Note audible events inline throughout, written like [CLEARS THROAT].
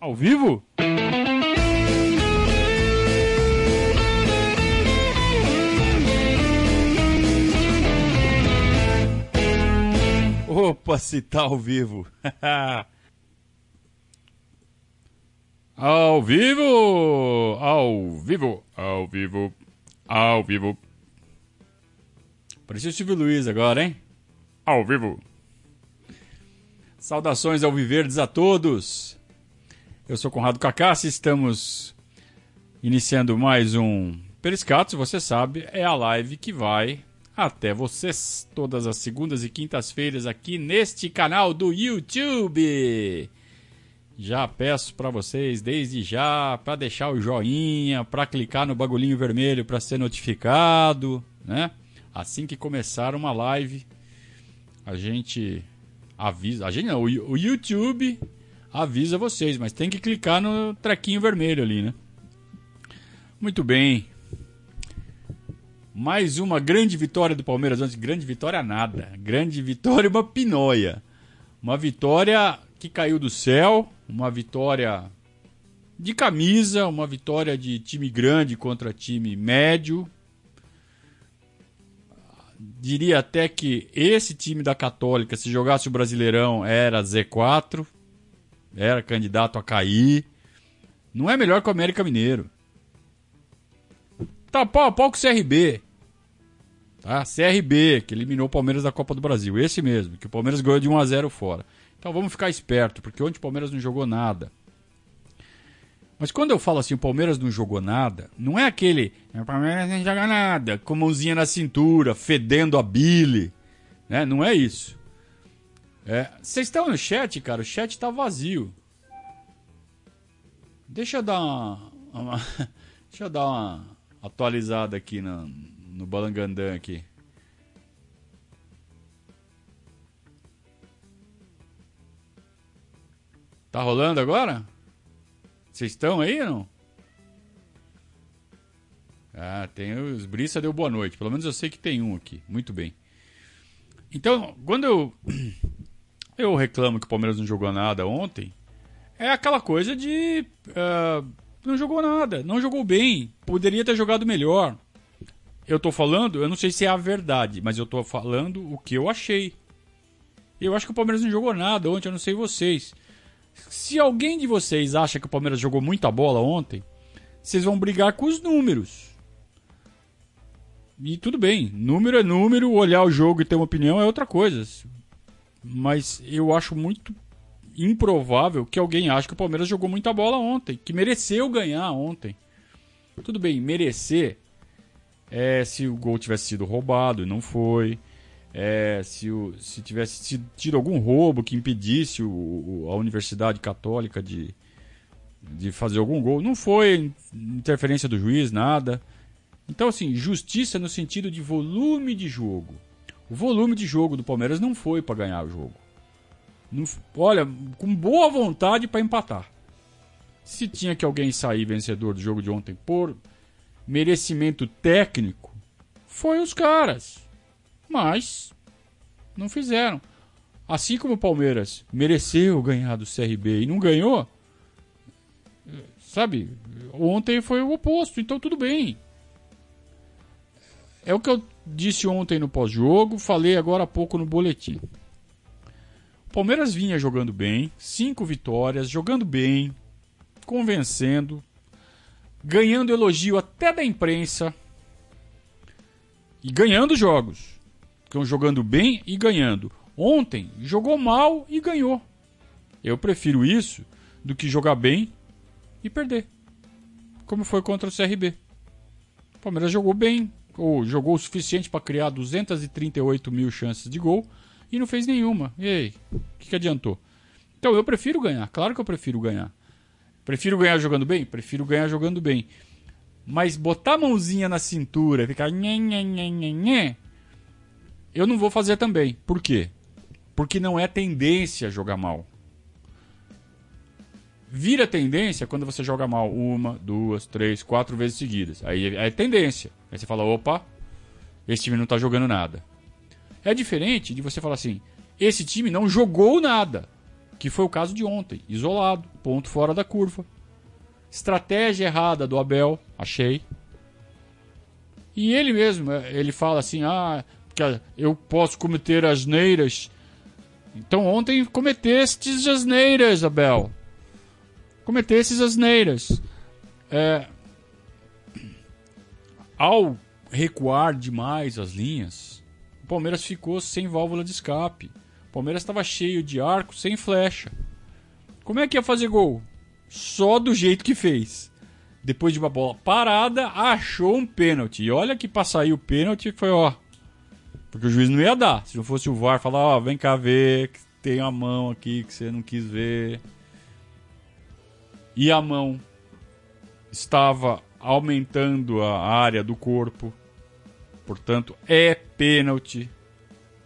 Ao vivo? Opa, se tá ao vivo. [LAUGHS] ao vivo! Ao vivo! Ao vivo! Ao vivo! Parecia o Silvio Luiz agora, hein? Ao vivo! Saudações ao Viverdes a todos! Eu sou Conrado Cacassi, estamos iniciando mais um Periscatos, você sabe, é a live que vai até vocês todas as segundas e quintas-feiras aqui neste canal do YouTube. Já peço para vocês desde já para deixar o joinha, para clicar no bagulhinho vermelho para ser notificado, né? Assim que começar uma live, a gente avisa, a gente não, o YouTube avisa vocês, mas tem que clicar no trequinho vermelho ali, né? Muito bem. Mais uma grande vitória do Palmeiras antes. Grande vitória nada. Grande vitória uma pinóia. Uma vitória que caiu do céu. Uma vitória de camisa. Uma vitória de time grande contra time médio. Diria até que esse time da Católica, se jogasse o Brasileirão, era Z4. Era candidato a cair. Não é melhor que o América Mineiro. Tá pau a pau com o CRB. Tá? CRB, que eliminou o Palmeiras da Copa do Brasil. Esse mesmo, que o Palmeiras ganhou de 1 a 0 fora. Então vamos ficar esperto, porque ontem o Palmeiras não jogou nada. Mas quando eu falo assim, o Palmeiras não jogou nada, não é aquele. O Palmeiras não joga nada, com mãozinha na cintura, fedendo a bile. Né? Não é isso. É, vocês estão no chat, cara? O chat tá vazio. Deixa eu dar uma. uma [LAUGHS] deixa eu dar uma atualizada aqui no, no Balangandã aqui. Tá rolando agora? Vocês estão aí não? Ah, tem os Brissa deu boa noite. Pelo menos eu sei que tem um aqui. Muito bem. Então, quando eu [CLEARS THROAT] eu reclamo que o Palmeiras não jogou nada ontem, é aquela coisa de uh, não jogou nada, não jogou bem, poderia ter jogado melhor. Eu tô falando, eu não sei se é a verdade, mas eu tô falando o que eu achei. Eu acho que o Palmeiras não jogou nada ontem, eu não sei vocês. Se alguém de vocês acha que o Palmeiras jogou muita bola ontem, vocês vão brigar com os números. E tudo bem, número é número, olhar o jogo e ter uma opinião é outra coisa. Mas eu acho muito improvável que alguém ache que o Palmeiras jogou muita bola ontem, que mereceu ganhar ontem. Tudo bem, merecer é se o gol tivesse sido roubado e não foi. É, se, o, se tivesse tido algum roubo que impedisse o, o, a Universidade Católica de, de fazer algum gol. Não foi interferência do juiz, nada. Então, assim, justiça no sentido de volume de jogo. O volume de jogo do Palmeiras não foi para ganhar o jogo. Não, olha, com boa vontade para empatar. Se tinha que alguém sair vencedor do jogo de ontem por merecimento técnico, foi os caras. Mas não fizeram. Assim como o Palmeiras mereceu ganhar do CRB e não ganhou, sabe? Ontem foi o oposto, então tudo bem. É o que eu disse ontem no pós-jogo, falei agora há pouco no boletim. O Palmeiras vinha jogando bem, cinco vitórias, jogando bem, convencendo, ganhando elogio até da imprensa e ganhando jogos. Estão jogando bem e ganhando. Ontem jogou mal e ganhou. Eu prefiro isso do que jogar bem e perder. Como foi contra o CRB. O Palmeiras jogou bem, ou jogou o suficiente para criar 238 mil chances de gol e não fez nenhuma. E aí, o que, que adiantou? Então eu prefiro ganhar, claro que eu prefiro ganhar. Prefiro ganhar jogando bem? Prefiro ganhar jogando bem. Mas botar a mãozinha na cintura ficar nhê, nhê, nhê, nhê, nhê, eu não vou fazer também. Por quê? Porque não é tendência jogar mal. Vira tendência quando você joga mal uma, duas, três, quatro vezes seguidas. Aí é tendência. Aí você fala, opa, esse time não tá jogando nada. É diferente de você falar assim, esse time não jogou nada. Que foi o caso de ontem. Isolado, ponto fora da curva. Estratégia errada do Abel, achei. E ele mesmo, é, ele fala assim: ah, eu posso cometer asneiras. Então ontem cometestes asneiras, Abel. Cometestes asneiras. É, ao recuar demais as linhas, o Palmeiras ficou sem válvula de escape. O Palmeiras estava cheio de arco, sem flecha. Como é que ia fazer gol? Só do jeito que fez. Depois de uma bola parada, achou um pênalti. E olha que para sair o pênalti foi, ó. Porque o juiz não ia dar. Se não fosse o VAR falar, ó, vem cá ver, que tem a mão aqui que você não quis ver. E a mão estava aumentando a área do corpo. Portanto, é pênalti.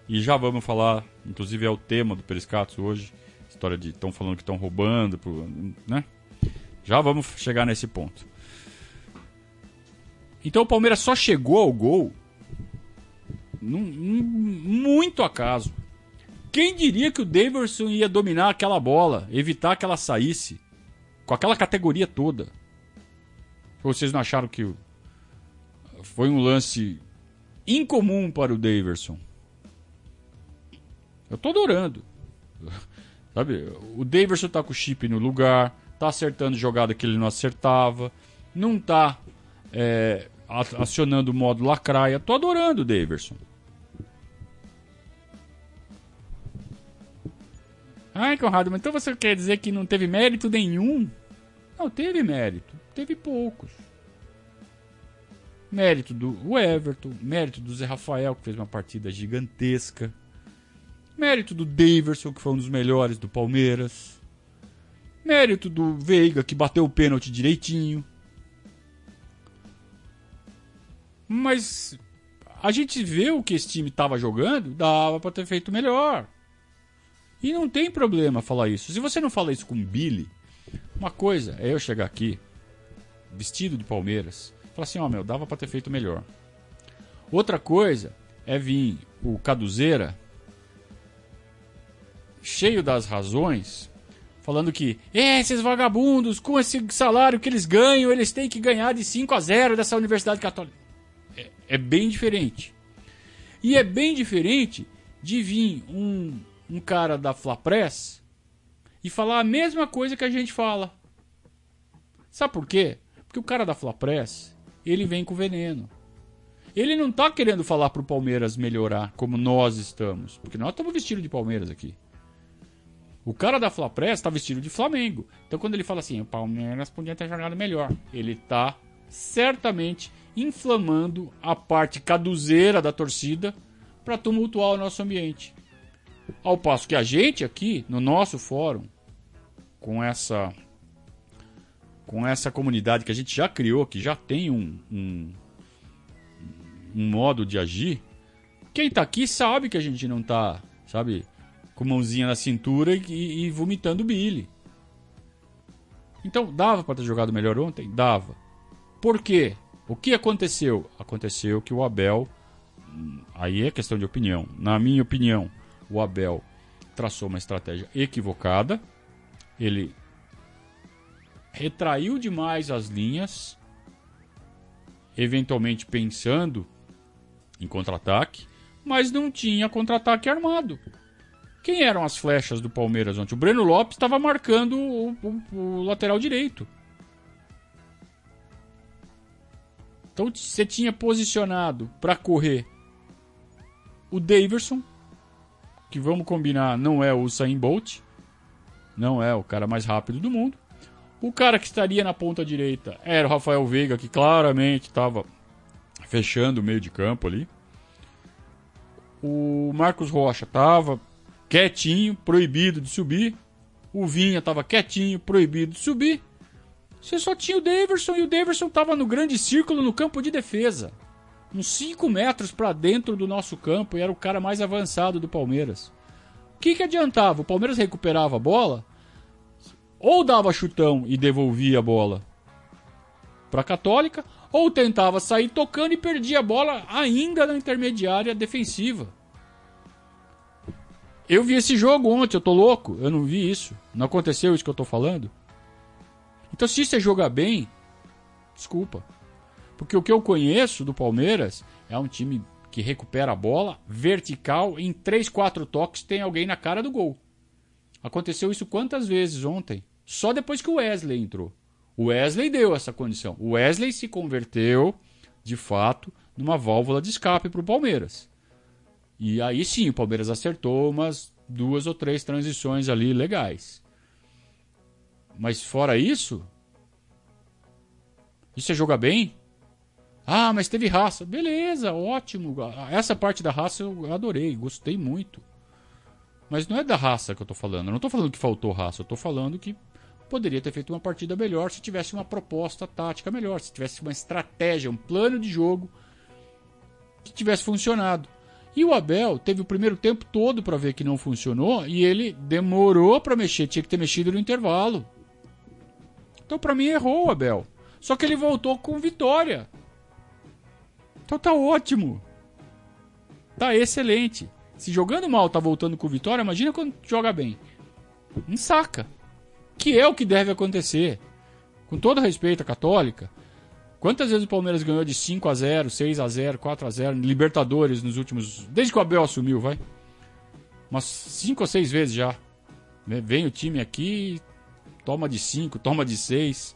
E já vamos falar, inclusive é o tema do Periscatos hoje. História de estão falando que estão roubando, né? Já vamos chegar nesse ponto. Então o Palmeiras só chegou ao gol num, num, muito acaso. Quem diria que o Daverson ia dominar aquela bola, evitar que ela saísse, com aquela categoria toda? Vocês não acharam que foi um lance incomum para o Daverson? Eu tô adorando. [LAUGHS] Sabe, o Daverson tá com o chip no lugar, tá acertando jogada que ele não acertava, não tá é, acionando o modo lacraia. Tô adorando o Daverson. Ai, Conrado, mas então você quer dizer que não teve mérito nenhum? Não, teve mérito teve poucos. Mérito do Everton, mérito do Zé Rafael, que fez uma partida gigantesca. Mérito do Daverson, que foi um dos melhores do Palmeiras. Mérito do Veiga, que bateu o pênalti direitinho. Mas a gente vê o que esse time estava jogando, dava para ter feito melhor. E não tem problema falar isso. Se você não fala isso com o Billy, uma coisa é eu chegar aqui vestido de Palmeiras. Fala assim, ó, oh, meu, dava para ter feito melhor. Outra coisa é vir o Caduzeira cheio das razões, falando que esses vagabundos, com esse salário que eles ganham, eles têm que ganhar de 5 a 0 dessa Universidade Católica. É, é bem diferente. E é bem diferente de vir um, um cara da Flapress e falar a mesma coisa que a gente fala. Sabe por quê? Porque o cara da Flapress, ele vem com veneno. Ele não tá querendo falar pro Palmeiras melhorar como nós estamos. Porque nós estamos vestidos de Palmeiras aqui. O cara da Flapress tá vestido de Flamengo. Então quando ele fala assim, o Palmeiras podia ter jogado melhor. Ele tá certamente inflamando a parte caduzeira da torcida para tumultuar o nosso ambiente. Ao passo que a gente aqui, no nosso fórum, com essa com essa comunidade que a gente já criou, que já tem um, um, um modo de agir, quem tá aqui sabe que a gente não tá, sabe, com mãozinha na cintura e, e vomitando Billy. Então, dava para ter jogado melhor ontem? Dava. Por quê? O que aconteceu? Aconteceu que o Abel, aí é questão de opinião. Na minha opinião, o Abel traçou uma estratégia equivocada. Ele retraiu demais as linhas, eventualmente pensando em contra-ataque, mas não tinha contra-ataque armado. Quem eram as flechas do Palmeiras ontem? O Breno Lopes estava marcando o, o, o, lateral direito. Então você tinha posicionado para correr o Daverson, que vamos combinar, não é o Usain Bolt, não é o cara mais rápido do mundo. O cara que estaria na ponta direita era o Rafael Veiga, que claramente estava fechando o meio de campo ali. O Marcos Rocha estava quietinho, proibido de subir. O Vinha estava quietinho, proibido de subir. Você só tinha o Daverson e o Daverson estava no grande círculo no campo de defesa. Uns 5 metros para dentro do nosso campo e era o cara mais avançado do Palmeiras. O que, que adiantava? O Palmeiras recuperava a bola, ou dava chutão e devolvia a bola para a Católica, ou tentava sair tocando e perdia a bola ainda na intermediária defensiva. Eu vi esse jogo ontem, eu tô louco. Eu não vi isso. Não aconteceu isso que eu tô falando. Então, se você jogar bem, desculpa. Porque o que eu conheço do Palmeiras é um time que recupera a bola vertical, em 3, 4 toques tem alguém na cara do gol. Aconteceu isso quantas vezes ontem? Só depois que o Wesley entrou. O Wesley deu essa condição. O Wesley se converteu, de fato, numa válvula de escape para o Palmeiras. E aí sim, o Palmeiras acertou umas duas ou três transições ali legais. Mas fora isso, e você joga bem? Ah, mas teve raça. Beleza, ótimo. Essa parte da raça eu adorei, gostei muito. Mas não é da raça que eu tô falando. Eu não tô falando que faltou raça, eu tô falando que poderia ter feito uma partida melhor se tivesse uma proposta tática melhor, se tivesse uma estratégia, um plano de jogo que tivesse funcionado. E o Abel teve o primeiro tempo todo para ver que não funcionou e ele demorou para mexer, tinha que ter mexido no intervalo. Então para mim errou o Abel. Só que ele voltou com vitória. Então tá ótimo. Tá excelente. Se jogando mal tá voltando com vitória, imagina quando joga bem. Não saca. Que é o que deve acontecer. Com todo respeito à Católica, quantas vezes o Palmeiras ganhou de 5 a 0, 6 a 0, 4 a 0, Libertadores nos últimos, desde que o Abel assumiu, vai? Umas 5 ou 6 vezes já. Vem o time aqui, toma de 5, toma de 6.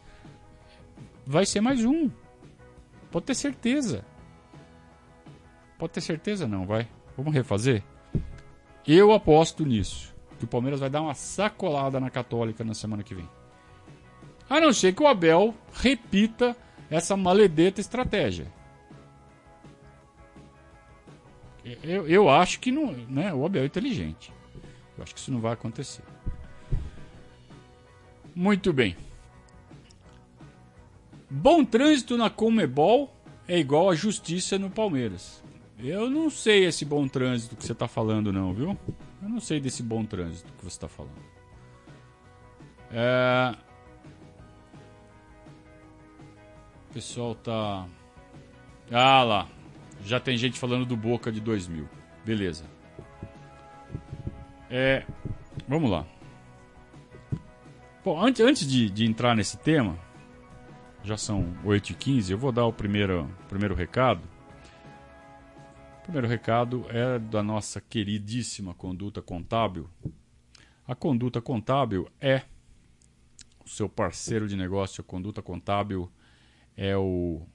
Vai ser mais um. Pode ter certeza. Pode ter certeza não, vai. Vamos refazer? Eu aposto nisso. Que o Palmeiras vai dar uma sacolada na Católica na semana que vem. A não ser que o Abel repita essa maledeta estratégia. Eu, eu acho que não, né, o Abel é inteligente. Eu acho que isso não vai acontecer. Muito bem. Bom trânsito na Comebol é igual a justiça no Palmeiras. Eu não sei esse bom trânsito que você está falando, não, viu? Eu não sei desse bom trânsito que você está falando. É... O pessoal tá. Ah lá. Já tem gente falando do Boca de 2000. Beleza. É. Vamos lá. Bom, antes, antes de, de entrar nesse tema, já são 8h15, eu vou dar o primeiro, primeiro recado. Primeiro recado é da nossa queridíssima conduta contábil. A conduta contábil é o seu parceiro de negócio. A conduta contábil é o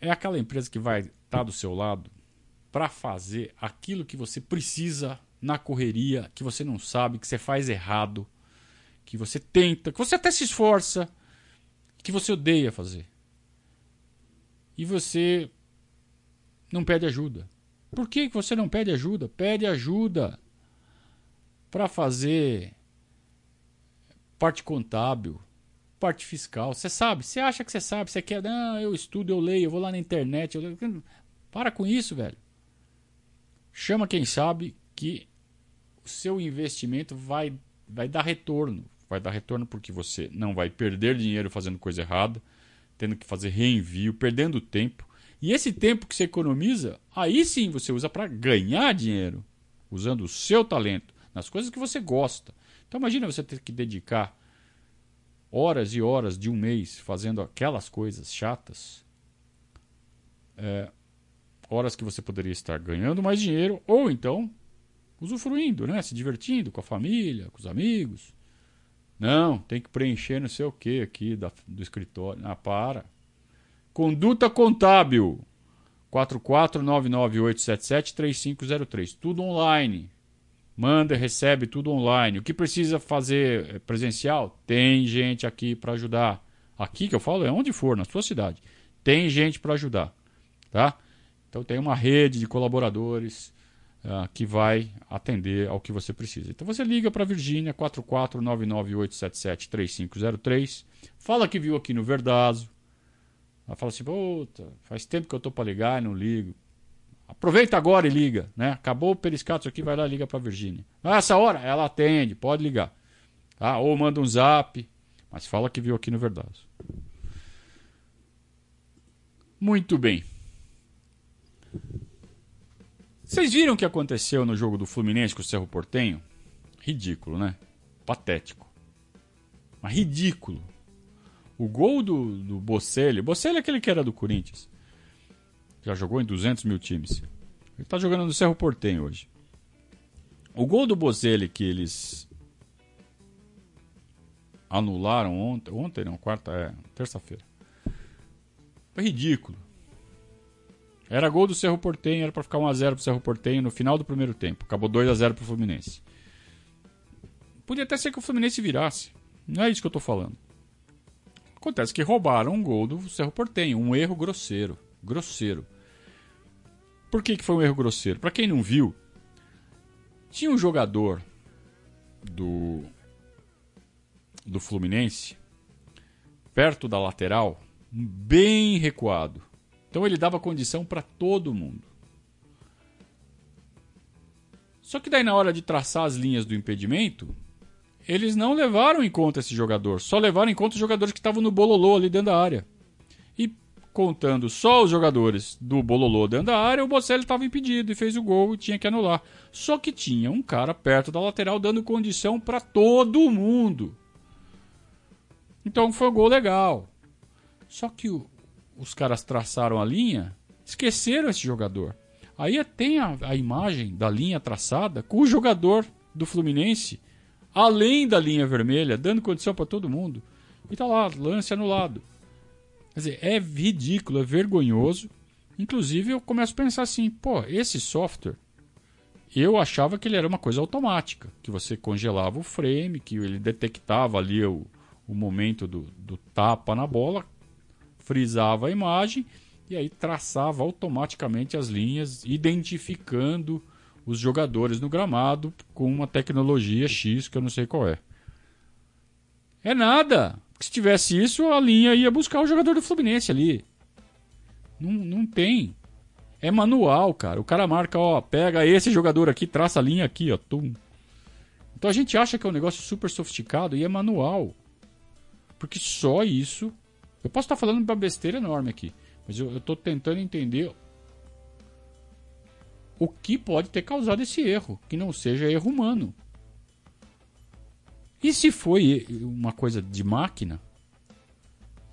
é aquela empresa que vai estar tá do seu lado para fazer aquilo que você precisa na correria, que você não sabe, que você faz errado, que você tenta, que você até se esforça, que você odeia fazer. E você não pede ajuda. Por que você não pede ajuda? Pede ajuda para fazer parte contábil, parte fiscal. Você sabe, você acha que você sabe, você quer, não, eu estudo, eu leio, eu vou lá na internet. Eu... Para com isso, velho. Chama quem sabe que o seu investimento vai, vai dar retorno. Vai dar retorno porque você não vai perder dinheiro fazendo coisa errada, tendo que fazer reenvio, perdendo tempo. E esse tempo que você economiza, aí sim você usa para ganhar dinheiro, usando o seu talento nas coisas que você gosta. Então imagina você ter que dedicar horas e horas de um mês fazendo aquelas coisas chatas. É, horas que você poderia estar ganhando mais dinheiro ou então usufruindo, né? Se divertindo com a família, com os amigos. Não, tem que preencher não sei o que aqui da, do escritório. Ah, para. Conduta Contábil. 44998773503. Tudo online. Manda, recebe tudo online. O que precisa fazer presencial? Tem gente aqui para ajudar. Aqui que eu falo é onde for, na sua cidade. Tem gente para ajudar, tá? Então tem uma rede de colaboradores uh, que vai atender ao que você precisa. Então você liga para a Virgínia 44998773503. Fala que viu aqui no Verdazo ela fala assim, puta, faz tempo que eu tô para ligar e não ligo. Aproveita agora e liga, né? Acabou o periscato aqui, vai lá e liga para Virgínia. Ah, essa hora ela atende, pode ligar. Ah, ou manda um zap, mas fala que viu aqui no Verdazo. Muito bem. Vocês viram o que aconteceu no jogo do Fluminense com o Cerro Portenho? Ridículo, né? Patético. Mas ridículo. O gol do, do Bocelli. Bocelli é aquele que era do Corinthians. Já jogou em 200 mil times. Ele tá jogando no Cerro Portenho hoje. O gol do Bozelli que eles anularam ontem, ontem não, quarta, é, terça-feira. Foi ridículo. Era gol do Cerro Portenho, era para ficar 1 a 0 pro Cerro Portenho no final do primeiro tempo. Acabou 2 a 0 pro Fluminense. Podia até ser que o Fluminense virasse. Não é isso que eu tô falando. Acontece que roubaram um gol do Cerro Portenho, um erro grosseiro, grosseiro. Por que, que foi um erro grosseiro? Para quem não viu, tinha um jogador do do Fluminense perto da lateral, bem recuado. Então ele dava condição para todo mundo. Só que daí na hora de traçar as linhas do impedimento, eles não levaram em conta esse jogador, só levaram em conta os jogadores que estavam no bololô ali dentro da área. E contando só os jogadores do Bololô dentro da área, o Bocelli estava impedido e fez o gol e tinha que anular. Só que tinha um cara perto da lateral dando condição para todo mundo. Então foi um gol legal. Só que o, os caras traçaram a linha, esqueceram esse jogador. Aí tem a, a imagem da linha traçada com o jogador do Fluminense além da linha vermelha, dando condição para todo mundo. E tá lá, lance anulado. Quer dizer, é ridículo, é vergonhoso. Inclusive, eu começo a pensar assim: pô, esse software, eu achava que ele era uma coisa automática, que você congelava o frame, que ele detectava ali o, o momento do, do tapa na bola, frisava a imagem e aí traçava automaticamente as linhas, identificando os jogadores no gramado com uma tecnologia X que eu não sei qual é. É nada se tivesse isso, a linha ia buscar o jogador do Fluminense ali. Não, não tem. É manual, cara. O cara marca, ó, pega esse jogador aqui, traça a linha aqui, ó, tum. Então a gente acha que é um negócio super sofisticado e é manual. Porque só isso. Eu posso estar falando uma besteira enorme aqui, mas eu estou tentando entender o que pode ter causado esse erro, que não seja erro humano. E se foi uma coisa de máquina,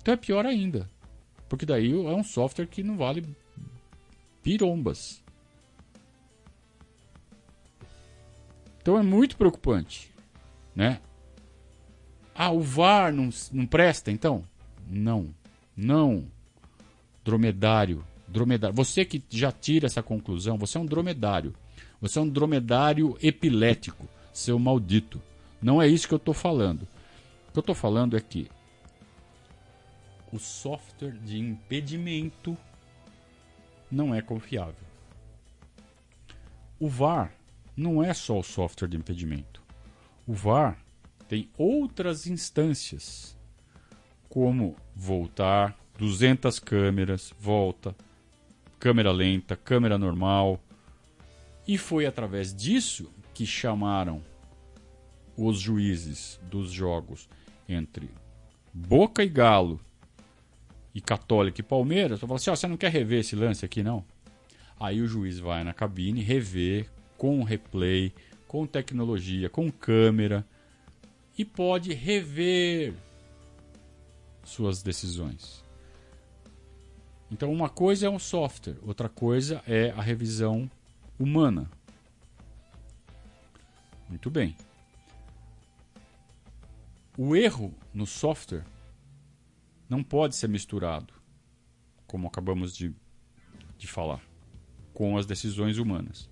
então é pior ainda. Porque daí é um software que não vale pirombas. Então é muito preocupante, né? Ah, o VAR não, não presta então? Não. Não. Dromedário. Dromedário. Você que já tira essa conclusão, você é um dromedário. Você é um dromedário epilético, seu maldito. Não é isso que eu estou falando. O que eu estou falando é que o software de impedimento não é confiável. O VAR não é só o software de impedimento. O VAR tem outras instâncias, como voltar, 200 câmeras, volta, câmera lenta, câmera normal. E foi através disso que chamaram os juízes dos jogos entre Boca e Galo e Católica e Palmeiras, eu falo assim, oh, você não quer rever esse lance aqui, não? Aí o juiz vai na cabine, rever com replay, com tecnologia, com câmera e pode rever suas decisões. Então uma coisa é um software, outra coisa é a revisão humana. Muito bem. O erro no software não pode ser misturado, como acabamos de, de falar, com as decisões humanas.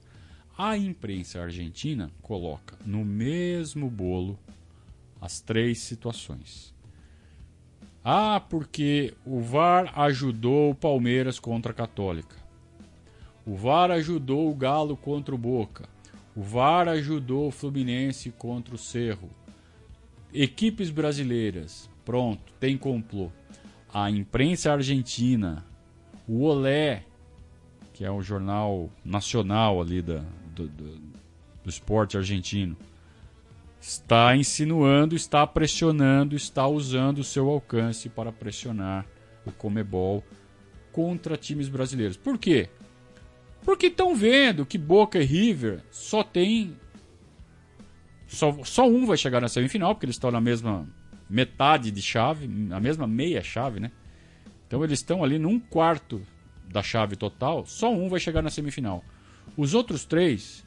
A imprensa argentina coloca no mesmo bolo as três situações. Ah, porque o VAR ajudou o Palmeiras contra a Católica. O VAR ajudou o Galo contra o Boca. O VAR ajudou o Fluminense contra o Cerro. Equipes brasileiras. Pronto, tem complô. A imprensa argentina, o Olé, que é o jornal nacional ali da, do, do, do esporte argentino, está insinuando, está pressionando, está usando o seu alcance para pressionar o Comebol contra times brasileiros. Por quê? Porque estão vendo que Boca e River só tem. Só, só um vai chegar na semifinal, porque eles estão na mesma metade de chave, na mesma meia chave, né? Então eles estão ali num quarto da chave total, só um vai chegar na semifinal. Os outros três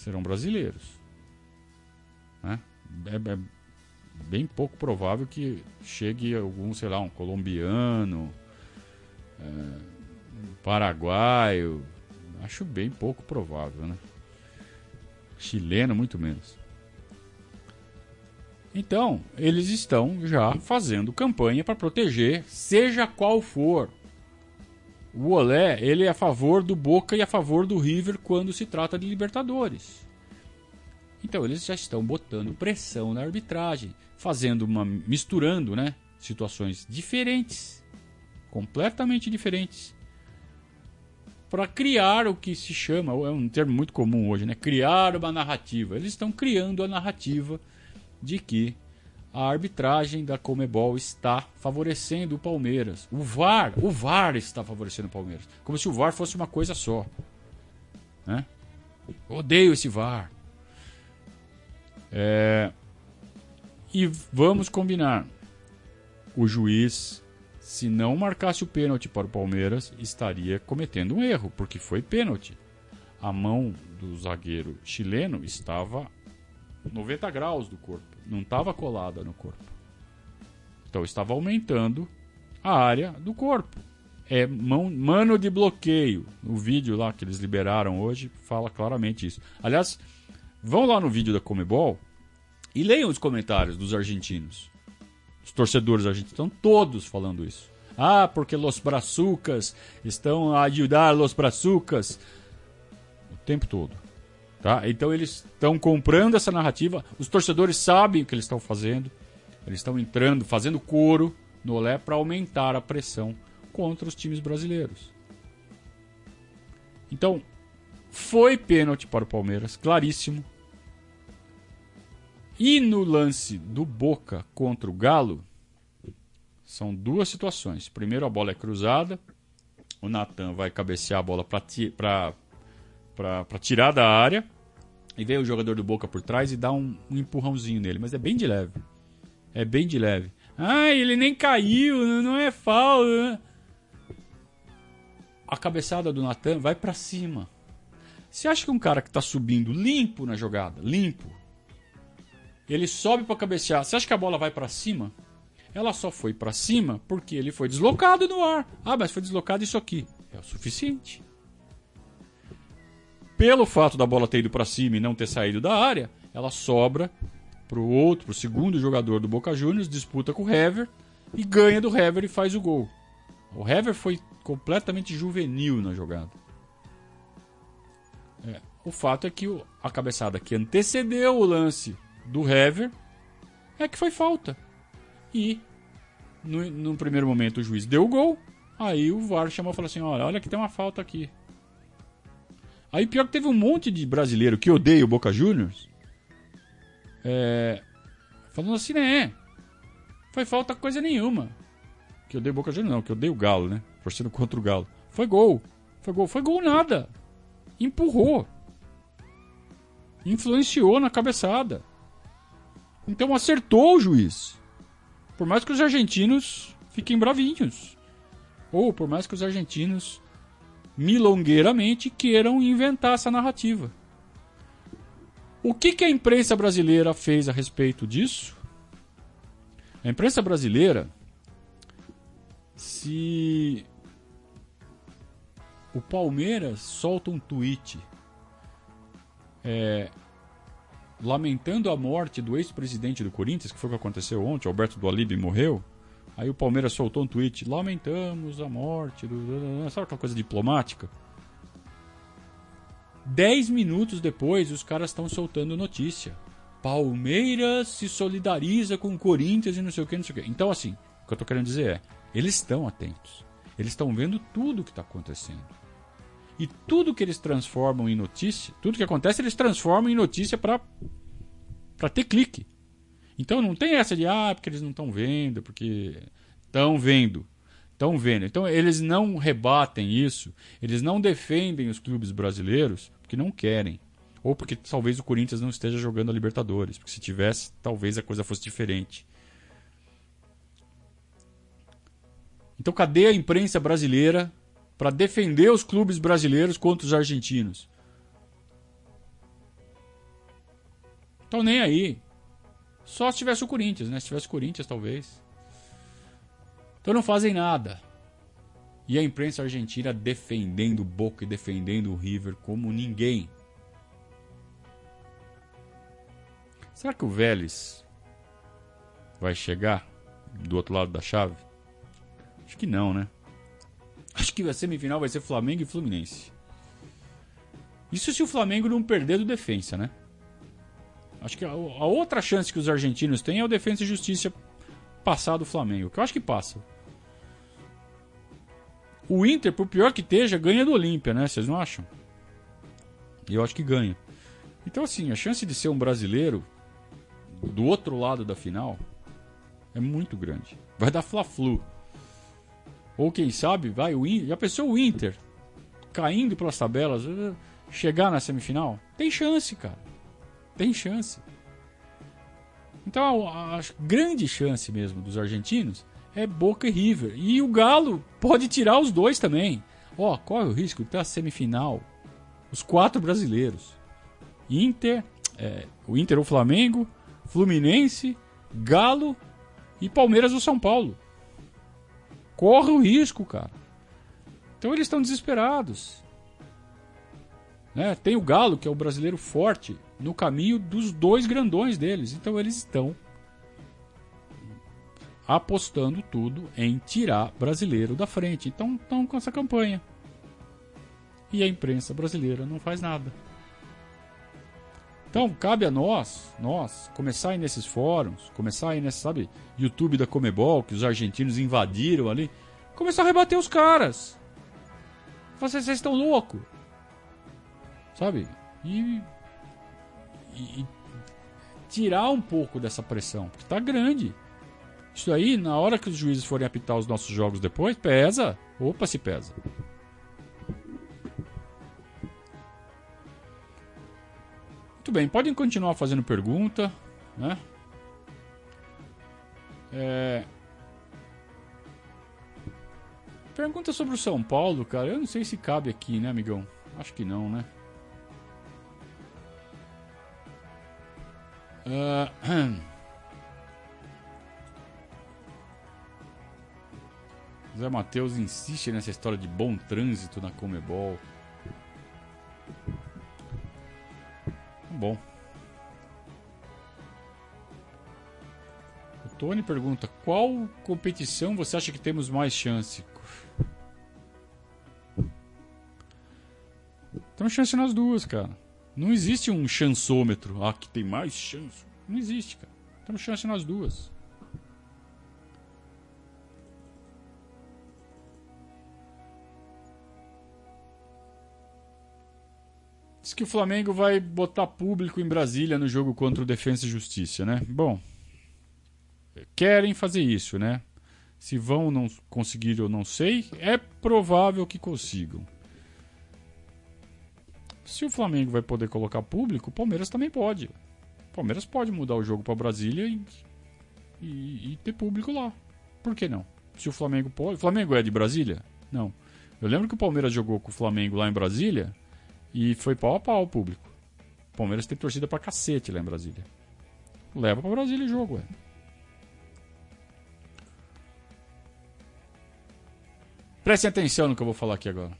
serão brasileiros. Né? É, é, bem pouco provável que chegue algum, sei lá, um colombiano, é, um paraguaio. Acho bem pouco provável, né? Chileno, muito menos. Então, eles estão já fazendo campanha para proteger, seja qual for. O Olé, ele é a favor do Boca e a favor do River quando se trata de Libertadores. Então, eles já estão botando pressão na arbitragem, fazendo uma misturando, né, situações diferentes, completamente diferentes, para criar o que se chama, é um termo muito comum hoje, né, criar uma narrativa. Eles estão criando a narrativa de que a arbitragem da Comebol está favorecendo o Palmeiras. O VAR, o VAR está favorecendo o Palmeiras. Como se o VAR fosse uma coisa só. Né? Odeio esse VAR. É... E vamos combinar. O juiz, se não marcasse o pênalti para o Palmeiras, estaria cometendo um erro, porque foi pênalti. A mão do zagueiro chileno estava 90 graus do corpo, não estava colada no corpo. Então estava aumentando a área do corpo. É mão, mano de bloqueio. O vídeo lá que eles liberaram hoje fala claramente isso. Aliás, vão lá no vídeo da Comebol e leiam os comentários dos argentinos. Os torcedores argentinos estão todos falando isso. Ah, porque los brazucas estão a ajudar los brazucas o tempo todo. Tá? Então eles estão comprando essa narrativa, os torcedores sabem o que eles estão fazendo, eles estão entrando, fazendo coro no Olé para aumentar a pressão contra os times brasileiros. Então, foi pênalti para o Palmeiras, claríssimo. E no lance do Boca contra o Galo, são duas situações. Primeiro, a bola é cruzada, o Natan vai cabecear a bola para para tirar da área. E vem o jogador do Boca por trás e dá um, um, empurrãozinho nele. Mas é bem de leve. É bem de leve. Ah, ele nem caiu, não é falta. Né? A cabeçada do Natan vai para cima. Você acha que um cara que tá subindo limpo na jogada, limpo, ele sobe para cabecear, você acha que a bola vai para cima? Ela só foi para cima porque ele foi deslocado no ar. Ah, mas foi deslocado isso aqui. É o suficiente pelo fato da bola ter ido para cima e não ter saído da área, ela sobra para o outro, para o segundo jogador do Boca Juniors, disputa com o Hever e ganha do Hever e faz o gol. O Hever foi completamente juvenil na jogada. É, o fato é que a cabeçada que antecedeu o lance do Hever é que foi falta. E no, no primeiro momento o juiz deu o gol, aí o VAR chamou e falou assim: olha, olha que tem uma falta aqui. Aí pior que teve um monte de brasileiro que odeia o Boca Juniors. É, falando assim, né? Foi falta coisa nenhuma. Que eu dei Boca Juniors, não, que eu dei o Galo, né? Torcendo contra o Galo. Foi gol. Foi gol. Foi gol nada. Empurrou. Influenciou na cabeçada. Então acertou o juiz. Por mais que os argentinos fiquem bravinhos. Ou por mais que os argentinos milongueiramente queiram inventar essa narrativa. O que, que a imprensa brasileira fez a respeito disso? A imprensa brasileira, se o Palmeiras solta um tweet é, lamentando a morte do ex-presidente do Corinthians, que foi o que aconteceu ontem, Alberto do Alibe morreu, Aí o Palmeiras soltou um tweet: lamentamos a morte do. Sabe aquela coisa diplomática? Dez minutos depois, os caras estão soltando notícia. Palmeiras se solidariza com o Corinthians e não sei o que, não sei o que. Então, assim, o que eu tô querendo dizer é: eles estão atentos. Eles estão vendo tudo o que está acontecendo. E tudo que eles transformam em notícia, tudo que acontece, eles transformam em notícia para ter clique. Então não tem essa de, ah, porque eles não estão vendo, porque estão vendo. Estão vendo. Então eles não rebatem isso, eles não defendem os clubes brasileiros porque não querem. Ou porque talvez o Corinthians não esteja jogando a Libertadores. Porque se tivesse, talvez a coisa fosse diferente. Então cadê a imprensa brasileira para defender os clubes brasileiros contra os argentinos? Estão nem aí. Só se tivesse o Corinthians, né? Se tivesse o Corinthians, talvez. Então não fazem nada. E a imprensa argentina defendendo o Boca e defendendo o River como ninguém. Será que o Vélez vai chegar do outro lado da chave? Acho que não, né? Acho que a semifinal vai ser Flamengo e Fluminense. Isso se o Flamengo não perder do defensa, né? Acho que a, a outra chance que os argentinos têm é o Defensa e Justiça passar do Flamengo, que eu acho que passa. O Inter, por pior que esteja, ganha do Olímpia, né? Vocês não acham? Eu acho que ganha. Então, assim, a chance de ser um brasileiro do outro lado da final é muito grande. Vai dar Fla-Flu. Ou quem sabe, vai o Inter. Já pensou o Inter caindo pelas tabelas, eh, chegar na semifinal? Tem chance, cara. Tem chance. Então a, a grande chance mesmo dos argentinos é Boca e River. E o Galo pode tirar os dois também. Ó, oh, corre o risco de ter a semifinal. Os quatro brasileiros. Inter, é, o Inter ou Flamengo, Fluminense, Galo e Palmeiras ou São Paulo. Corre o risco, cara. Então eles estão desesperados. Né? Tem o Galo, que é o brasileiro forte, no caminho dos dois grandões deles. Então eles estão apostando tudo em tirar brasileiro da frente. Então estão com essa campanha. E a imprensa brasileira não faz nada. Então cabe a nós, nós, começar nesses fóruns, começar a nesse, sabe, YouTube da Comebol, que os argentinos invadiram ali, começar a rebater os caras. Vocês, vocês estão loucos. Sabe? E e, tirar um pouco dessa pressão, porque tá grande. Isso aí, na hora que os juízes forem apitar os nossos jogos depois, pesa. Opa, se pesa. Muito bem, podem continuar fazendo pergunta, né? É... Pergunta sobre o São Paulo, cara. Eu não sei se cabe aqui, né, amigão? Acho que não, né? Uh, [CLEARS THROAT] Zé Matheus insiste nessa história de bom trânsito na Comebol. Tá bom. O Tony pergunta: qual competição você acha que temos mais chance? Temos chance nas duas, cara. Não existe um chansômetro. Ah, que tem mais chance. Não existe, cara. Temos chance nas duas. Diz que o Flamengo vai botar público em Brasília no jogo contra o Defensa e Justiça, né? Bom, querem fazer isso, né? Se vão não conseguir, eu não sei. É provável que consigam. Se o Flamengo vai poder colocar público, o Palmeiras também pode. O Palmeiras pode mudar o jogo para Brasília e, e, e, ter público lá. Por que não? Se o Flamengo pode. O Flamengo é de Brasília? Não. Eu lembro que o Palmeiras jogou com o Flamengo lá em Brasília e foi pau a pau o público. O Palmeiras tem torcida pra cacete lá em Brasília. Leva pra Brasília o jogo, ué. Prestem atenção no que eu vou falar aqui agora.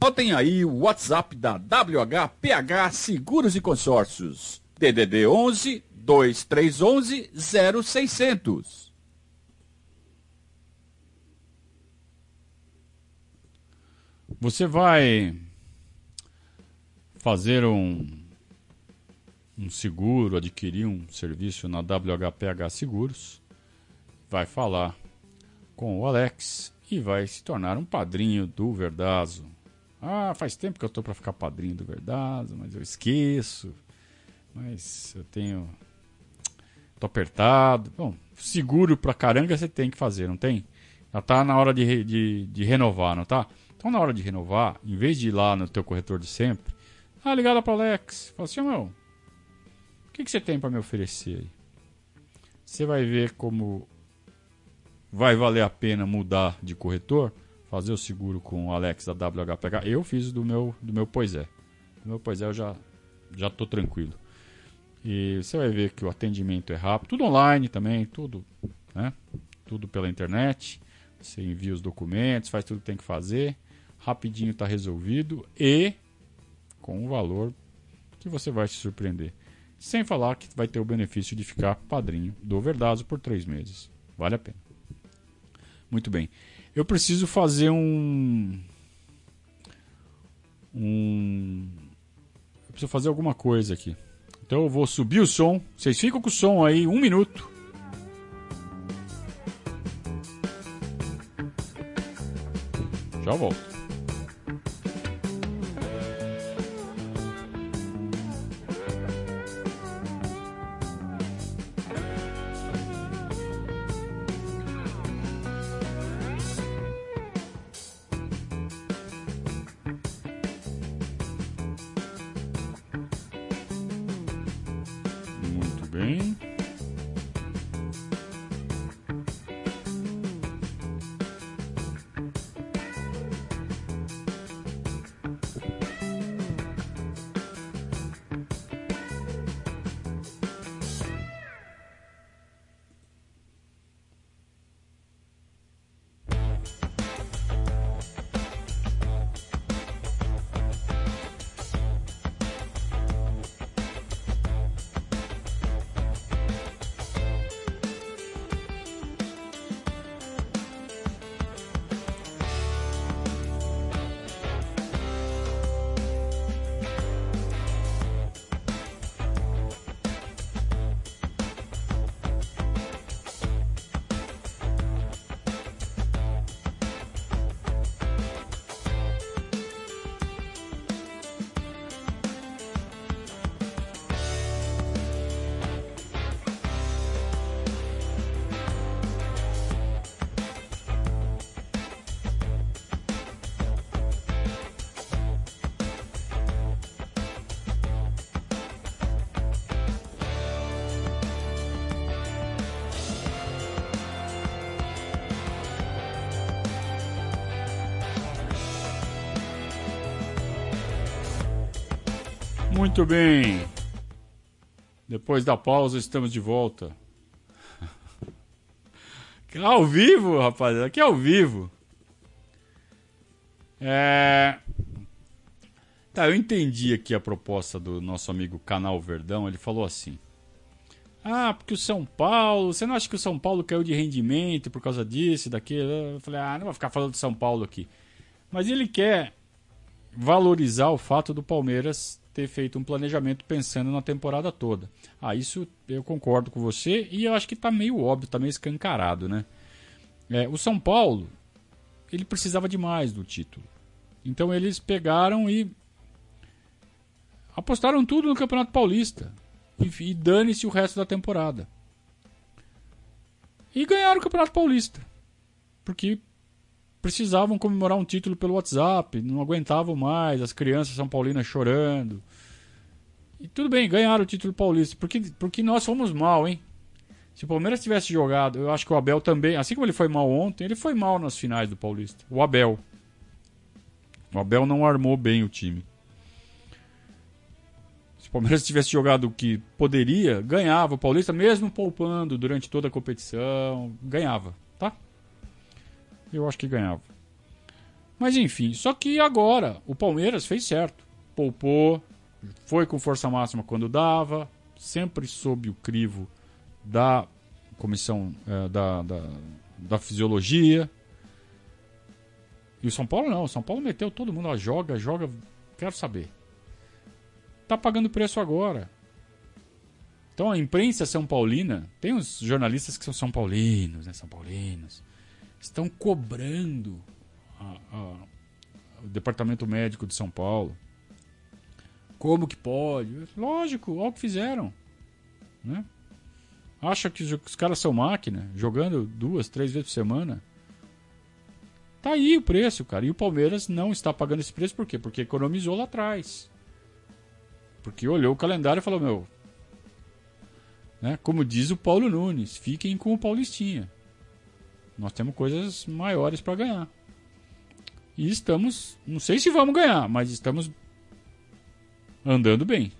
Notem aí o WhatsApp da WHPH Seguros e Consórcios. DDD 11 2311 0600. Você vai fazer um, um seguro, adquirir um serviço na WHPH Seguros, vai falar com o Alex e vai se tornar um padrinho do Verdazo. Ah, faz tempo que eu tô para ficar padrinho do Verdazo, mas eu esqueço. Mas eu tenho. tô apertado. Bom, seguro pra caranga você tem que fazer, não tem? Já tá na hora de, de, de renovar, não tá? Então, na hora de renovar, em vez de ir lá no teu corretor de sempre, ah, ligada para Alex. Fala assim, meu, o que, que você tem para me oferecer aí? Você vai ver como vai valer a pena mudar de corretor, fazer o seguro com o Alex da WHPH. Eu fiz do meu do meu Poisé. Do meu Poisé eu já já tô tranquilo. E você vai ver que o atendimento é rápido, tudo online também, tudo, né? Tudo pela internet. Você envia os documentos, faz tudo que tem que fazer, rapidinho está resolvido e com um valor que você vai se surpreender. Sem falar que vai ter o benefício de ficar padrinho do Verdazo por três meses. Vale a pena. Muito bem. Eu preciso fazer um. Um. Eu preciso fazer alguma coisa aqui. Então eu vou subir o som. Vocês ficam com o som aí um minuto. Já volto. Green. Muito bem. Depois da pausa, estamos de volta. [LAUGHS] ao vivo, rapaziada. Aqui é ao vivo. É. Tá, eu entendi aqui a proposta do nosso amigo Canal Verdão. Ele falou assim: Ah, porque o São Paulo. Você não acha que o São Paulo caiu de rendimento por causa disso, daquilo? Eu falei: Ah, não vou ficar falando de São Paulo aqui. Mas ele quer valorizar o fato do Palmeiras ter feito um planejamento pensando na temporada toda. Ah, isso eu concordo com você e eu acho que está meio óbvio, está meio escancarado, né? É, o São Paulo, ele precisava demais do título. Então eles pegaram e apostaram tudo no Campeonato Paulista. E, e dane-se o resto da temporada. E ganharam o Campeonato Paulista. Porque precisavam comemorar um título pelo WhatsApp, não aguentavam mais, as crianças são paulinas chorando. E tudo bem, ganharam o título paulista, porque, porque nós fomos mal, hein? Se o Palmeiras tivesse jogado, eu acho que o Abel também, assim como ele foi mal ontem, ele foi mal nas finais do Paulista. O Abel. O Abel não armou bem o time. Se o Palmeiras tivesse jogado o que poderia, ganhava o Paulista, mesmo poupando durante toda a competição. Ganhava, tá? Eu acho que ganhava. Mas enfim, só que agora o Palmeiras fez certo. Poupou, foi com força máxima quando dava, sempre sob o crivo da comissão é, da, da, da, fisiologia. E o São Paulo não, o São Paulo meteu todo mundo, ó, joga, joga, quero saber. Tá pagando preço agora. Então a imprensa São Paulina, tem uns jornalistas que são São Paulinos, né? São Paulinos, estão cobrando a, a, o departamento médico de São Paulo. Como que pode? Lógico, olha o que fizeram. Né? Acha que os caras são máquina, jogando duas, três vezes por semana. Tá aí o preço, cara. E o Palmeiras não está pagando esse preço por quê? Porque economizou lá atrás. Porque olhou o calendário e falou: Meu, né? como diz o Paulo Nunes, fiquem com o Paulistinha. Nós temos coisas maiores para ganhar. E estamos, não sei se vamos ganhar, mas estamos andando bem.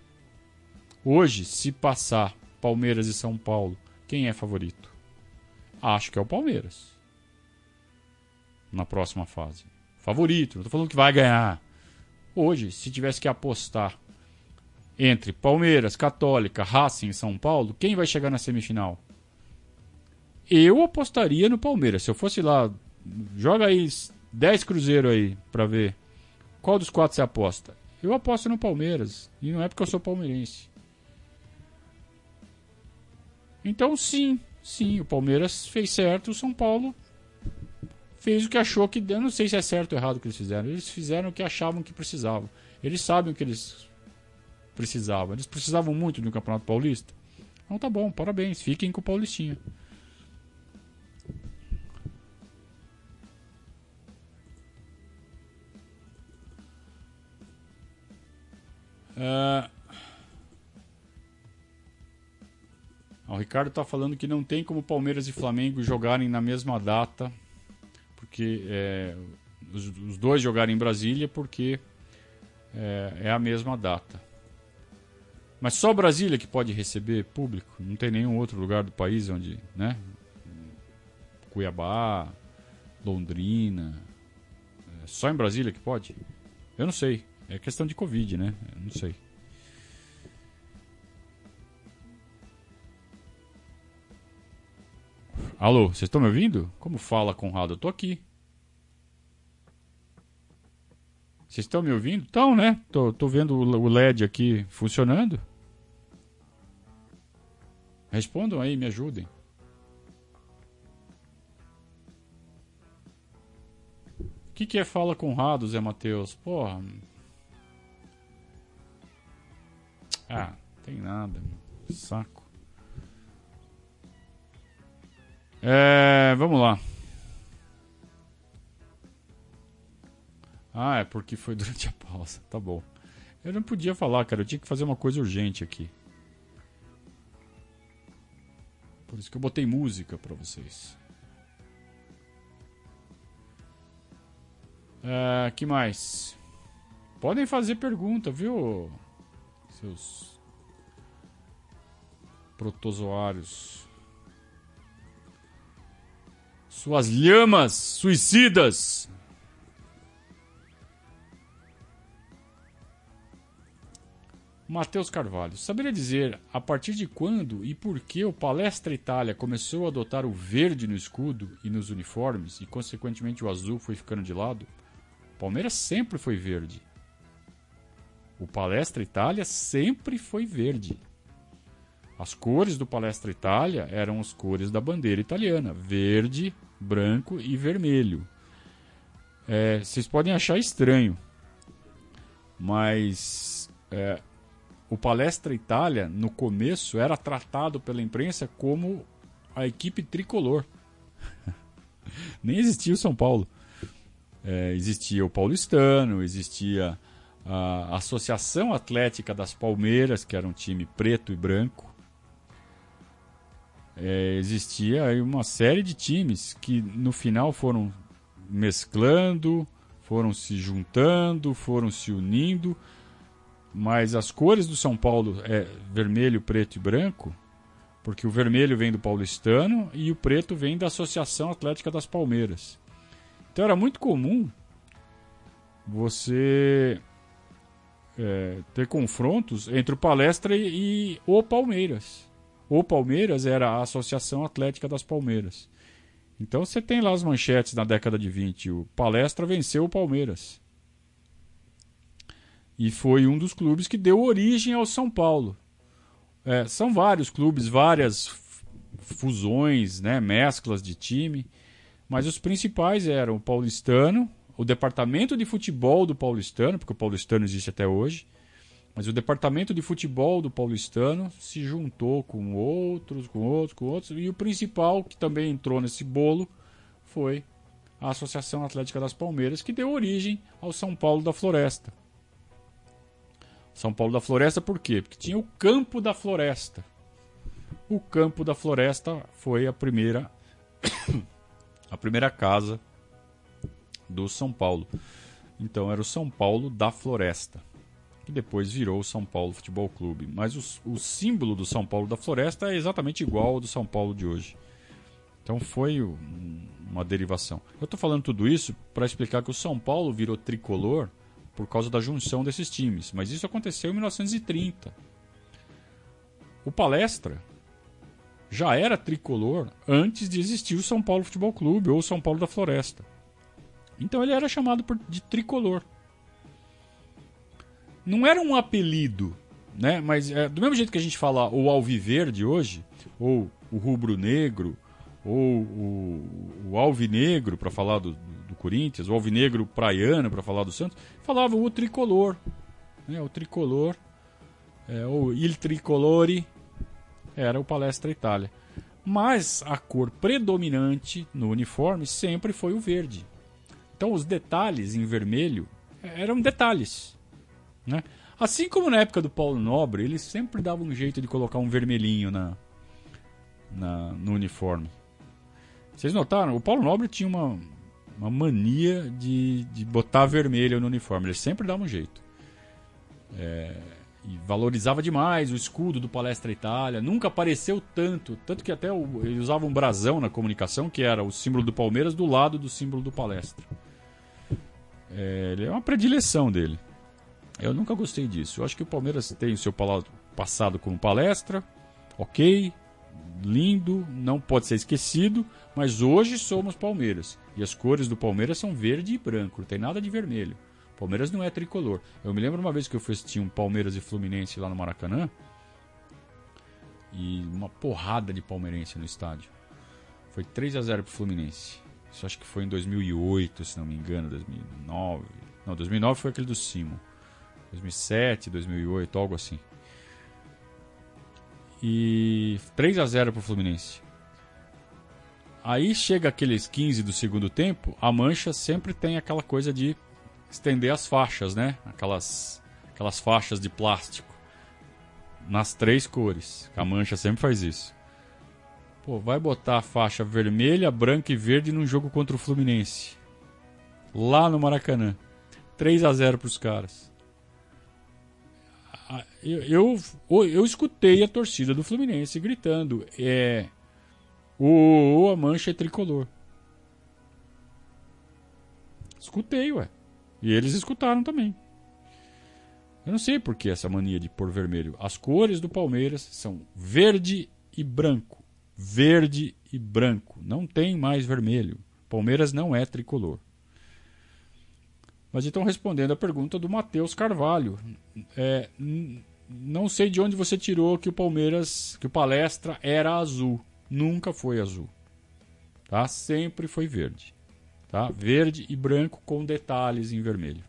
Hoje, se passar Palmeiras e São Paulo, quem é favorito? Acho que é o Palmeiras. Na próxima fase. Favorito, não tô falando que vai ganhar. Hoje, se tivesse que apostar entre Palmeiras, Católica, Racing e São Paulo, quem vai chegar na semifinal? Eu apostaria no Palmeiras. Se eu fosse lá, joga aí 10 Cruzeiro aí pra ver. Qual dos quatro você aposta? Eu aposto no Palmeiras. E não é porque eu sou palmeirense. Então, sim, sim, o Palmeiras fez certo, o São Paulo fez o que achou que. Eu não sei se é certo ou errado o que eles fizeram. Eles fizeram o que achavam que precisavam. Eles sabem o que eles precisavam. Eles precisavam muito do Campeonato Paulista. Então tá bom, parabéns, fiquem com o Paulistinha. Uh... O Ricardo está falando que não tem como Palmeiras e Flamengo jogarem na mesma data, porque é, os, os, dois jogarem em Brasília, porque é, é, a mesma data. Mas só Brasília que pode receber público, não tem nenhum outro lugar do país onde, né? Cuiabá, Londrina, é só em Brasília que pode? Eu não sei. É questão de Covid, né? Não sei. Alô, vocês estão me ouvindo? Como fala, Conrado? Eu tô aqui. Vocês estão me ouvindo? Estão, né? Tô, tô vendo o LED aqui funcionando. Respondam aí, me ajudem. O que, que é fala Conrado, Zé Matheus? Porra. Ah, tem nada, saco. É, vamos lá. Ah, é porque foi [LAUGHS] durante a pausa. Tá bom. Eu não podia falar, cara. Eu tinha que fazer uma coisa urgente aqui. Por isso que eu botei música para vocês. É, que mais? Podem fazer pergunta, viu? Seus protozoários. Suas lhamas suicidas. Matheus Carvalho, saberia dizer a partir de quando e por que o Palestra Itália começou a adotar o verde no escudo e nos uniformes e, consequentemente, o azul foi ficando de lado? Palmeiras sempre foi verde. O Palestra Itália sempre foi verde. As cores do Palestra Itália eram as cores da bandeira italiana: verde, branco e vermelho. É, vocês podem achar estranho, mas é, o Palestra Itália, no começo, era tratado pela imprensa como a equipe tricolor. [LAUGHS] Nem existia o São Paulo. É, existia o paulistano, existia a Associação Atlética das Palmeiras, que era um time preto e branco. É, existia aí uma série de times que no final foram mesclando, foram se juntando, foram se unindo. mas as cores do São Paulo é vermelho, preto e branco, porque o vermelho vem do paulistano e o preto vem da Associação Atlética das Palmeiras. Então era muito comum você é, ter confrontos entre o Palestra e, e o Palmeiras. O Palmeiras era a Associação Atlética das Palmeiras. Então você tem lá as manchetes na década de 20. O Palestra venceu o Palmeiras. E foi um dos clubes que deu origem ao São Paulo. É, são vários clubes, várias fusões, né, mesclas de time. Mas os principais eram o Paulistano, o departamento de futebol do Paulistano, porque o Paulistano existe até hoje, mas o departamento de futebol do Paulistano se juntou com outros, com outros, com outros, e o principal que também entrou nesse bolo foi a Associação Atlética das Palmeiras, que deu origem ao São Paulo da Floresta. São Paulo da Floresta por quê? Porque tinha o Campo da Floresta. O Campo da Floresta foi a primeira [COUGHS] a primeira casa do São Paulo. Então era o São Paulo da Floresta, que depois virou o São Paulo Futebol Clube. Mas o, o símbolo do São Paulo da Floresta é exatamente igual ao do São Paulo de hoje. Então foi uma derivação. Eu estou falando tudo isso para explicar que o São Paulo virou tricolor por causa da junção desses times. Mas isso aconteceu em 1930. O Palestra já era tricolor antes de existir o São Paulo Futebol Clube ou o São Paulo da Floresta. Então ele era chamado de tricolor. Não era um apelido, né? Mas é, do mesmo jeito que a gente fala o alviverde hoje, ou o rubro-negro, ou o, o alvinegro para falar do, do, Corinthians, o alvinegro praiano para falar do Santos, falava o tricolor, né? O tricolor, é, ou il tricolore, era o Palestra Itália. Mas a cor predominante no uniforme sempre foi o verde. Então os detalhes em vermelho eram detalhes. Né? Assim como na época do Paulo Nobre, eles sempre davam um jeito de colocar um vermelhinho na, na, no uniforme. Vocês notaram? O Paulo Nobre tinha uma, uma mania de, de botar vermelho no uniforme. Ele sempre dava um jeito. É, e valorizava demais o escudo do Palestra Itália. Nunca apareceu tanto. Tanto que até ele usava um brasão na comunicação, que era o símbolo do Palmeiras, do lado do símbolo do Palestra. É, ele é uma predileção dele. Eu nunca gostei disso. Eu acho que o Palmeiras tem o seu passado como palestra, ok, lindo, não pode ser esquecido, mas hoje somos Palmeiras. E as cores do Palmeiras são verde e branco, não tem nada de vermelho. Palmeiras não é tricolor. Eu me lembro uma vez que eu fui assistir um Palmeiras e Fluminense lá no Maracanã. E uma porrada de palmeirense no estádio. Foi 3 a 0 pro Fluminense. Isso acho que foi em 2008, se não me engano, 2009. Não, 2009 foi aquele do Simo. 2007, 2008, algo assim. E 3 a 0 pro Fluminense. Aí chega aqueles 15 do segundo tempo, a mancha sempre tem aquela coisa de estender as faixas, né? Aquelas aquelas faixas de plástico nas três cores. A mancha sempre faz isso. Pô, vai botar a faixa vermelha, branca e verde num jogo contra o Fluminense. Lá no Maracanã. 3 a 0 pros caras. Ah, eu, eu, eu escutei a torcida do Fluminense gritando: é. O, a mancha é tricolor. Escutei, ué. E eles escutaram também. Eu não sei por que essa mania de pôr vermelho. As cores do Palmeiras são verde e branco verde e branco. Não tem mais vermelho. Palmeiras não é tricolor. Mas então, respondendo a pergunta do Matheus Carvalho, é, não sei de onde você tirou que o Palmeiras, que o Palestra era azul. Nunca foi azul. Tá? Sempre foi verde. Tá? Verde e branco com detalhes em vermelho.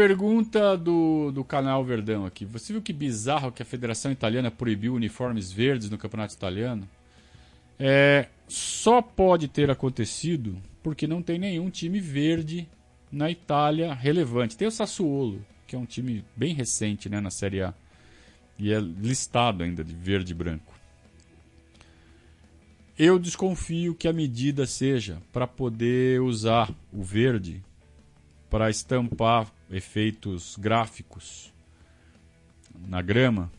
Pergunta do, do canal Verdão aqui. Você viu que bizarro que a Federação Italiana proibiu uniformes verdes no Campeonato Italiano? É, só pode ter acontecido porque não tem nenhum time verde na Itália relevante. Tem o Sassuolo, que é um time bem recente né, na Série A. E é listado ainda de verde e branco. Eu desconfio que a medida seja para poder usar o verde para estampar efeitos gráficos na grama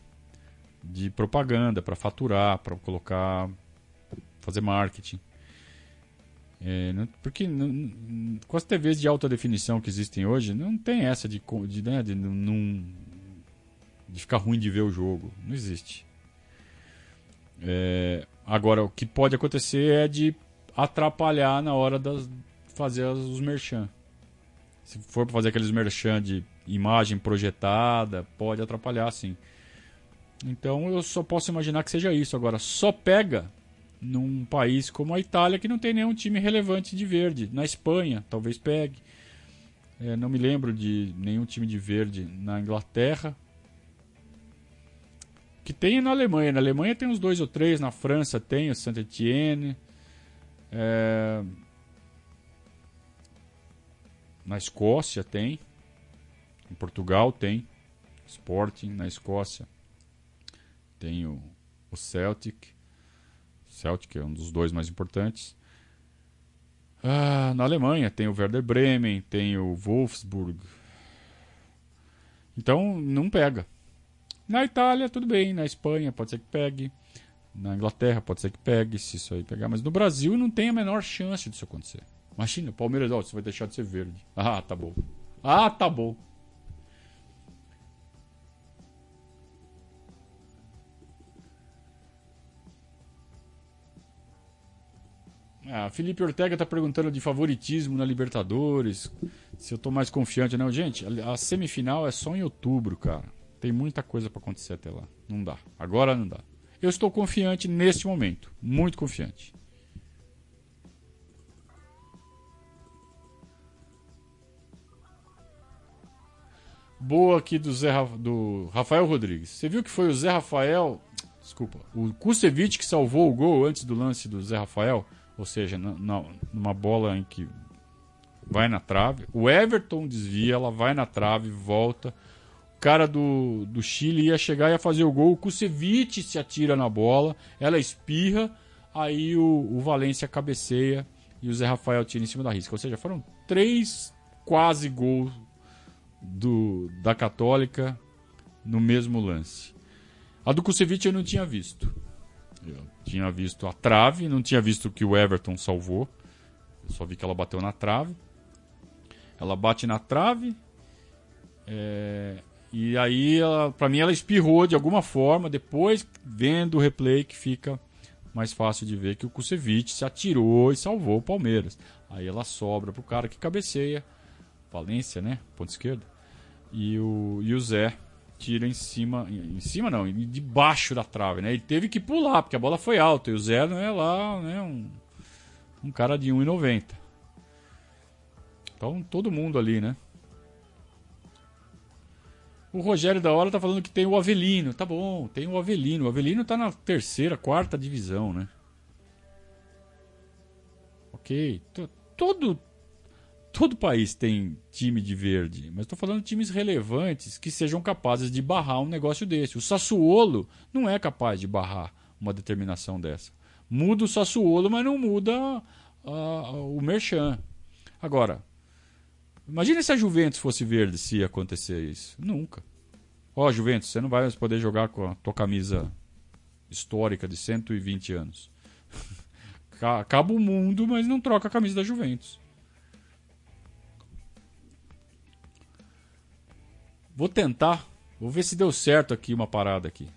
de propaganda, para faturar, para colocar, fazer marketing. É, porque com as TVs de alta definição que existem hoje, não tem essa de, de, né, de, não, de ficar ruim de ver o jogo. Não existe. É, agora, o que pode acontecer é de atrapalhar na hora de fazer os merchan. Se for para fazer aqueles merchan de imagem projetada, pode atrapalhar sim. Então eu só posso imaginar que seja isso. Agora, só pega num país como a Itália que não tem nenhum time relevante de verde. Na Espanha, talvez pegue. É, não me lembro de nenhum time de verde na Inglaterra. Que tem na Alemanha. Na Alemanha tem uns dois ou três. Na França tem o Saint-Étienne. É... Na Escócia tem. Em Portugal tem. Sporting. Na Escócia tem o, o Celtic. Celtic é um dos dois mais importantes. Ah, na Alemanha tem o Werder Bremen, tem o Wolfsburg. Então não pega. Na Itália, tudo bem. Na Espanha, pode ser que pegue. Na Inglaterra, pode ser que pegue, se isso aí pegar. Mas no Brasil não tem a menor chance disso acontecer. Imagina, o Palmeiras, ó, você vai deixar de ser verde. Ah, tá bom. Ah, tá bom. Ah, Felipe Ortega está perguntando de favoritismo na Libertadores, se eu estou mais confiante. Não, gente, a semifinal é só em outubro, cara. Tem muita coisa para acontecer até lá. Não dá. Agora não dá. Eu estou confiante neste momento. Muito confiante. Boa aqui do, Zé, do Rafael Rodrigues. Você viu que foi o Zé Rafael. Desculpa. O Kusevich que salvou o gol antes do lance do Zé Rafael? ou seja, numa bola em que vai na trave. O Everton desvia, ela vai na trave, volta. O cara do, do Chile ia chegar e ia fazer o gol. O Kusevich se atira na bola, ela espirra, aí o, o Valência cabeceia e o Zé Rafael tira em cima da risca. Ou seja, foram três quase gols do, da Católica no mesmo lance. A do Kusevich eu não tinha visto. Eu tinha visto a trave, não tinha visto que o Everton salvou. Eu só vi que ela bateu na trave. Ela bate na trave. É, e aí, para mim, ela espirrou de alguma forma. Depois, vendo o replay, que fica mais fácil de ver que o Kusevich se atirou e salvou o Palmeiras. Aí ela sobra pro cara que cabeceia. Valência, né? Ponto esquerdo. E o, e o Zé tira em cima, em cima não, debaixo da trave, né? Ele teve que pular, porque a bola foi alta, e o Zé não é lá, né, um, um cara de 1,90. Então, todo mundo ali, né? O Rogério da Hora tá falando que tem o Avelino. Tá bom, tem o Avelino. O Avelino tá na terceira, quarta divisão, né? Ok. Todo, Todo país tem time de verde, mas estou falando de times relevantes que sejam capazes de barrar um negócio desse. O Sassuolo não é capaz de barrar uma determinação dessa. Muda o Sassuolo, mas não muda o Merchan. Agora, imagine se a Juventus fosse verde se acontecer isso. Nunca. Ó, oh, Juventus, você não vai poder jogar com a tua camisa histórica de 120 anos. [LAUGHS] Acaba o mundo, mas não troca a camisa da Juventus. Vou tentar. Vou ver se deu certo aqui uma parada aqui.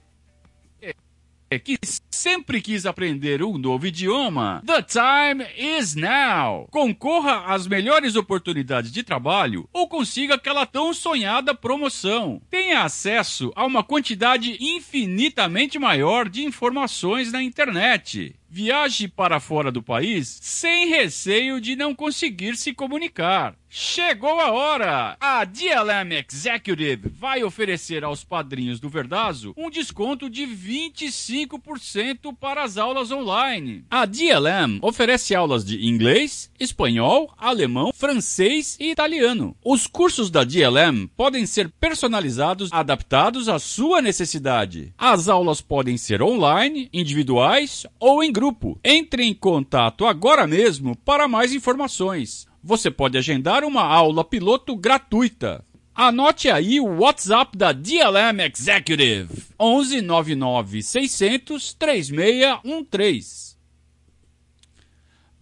É que sempre quis aprender um novo idioma? The time is now! Concorra às melhores oportunidades de trabalho ou consiga aquela tão sonhada promoção. Tenha acesso a uma quantidade infinitamente maior de informações na internet. Viaje para fora do país sem receio de não conseguir se comunicar. Chegou a hora! A DLM Executive vai oferecer aos padrinhos do Verdazo um desconto de 25% para as aulas online. A DLM oferece aulas de inglês, espanhol, alemão, francês e italiano. Os cursos da DLM podem ser personalizados, adaptados à sua necessidade. As aulas podem ser online, individuais ou em grupo. Entre em contato agora mesmo para mais informações. Você pode agendar uma aula piloto gratuita. Anote aí o WhatsApp da DLM Executive: 11 99 600 3613.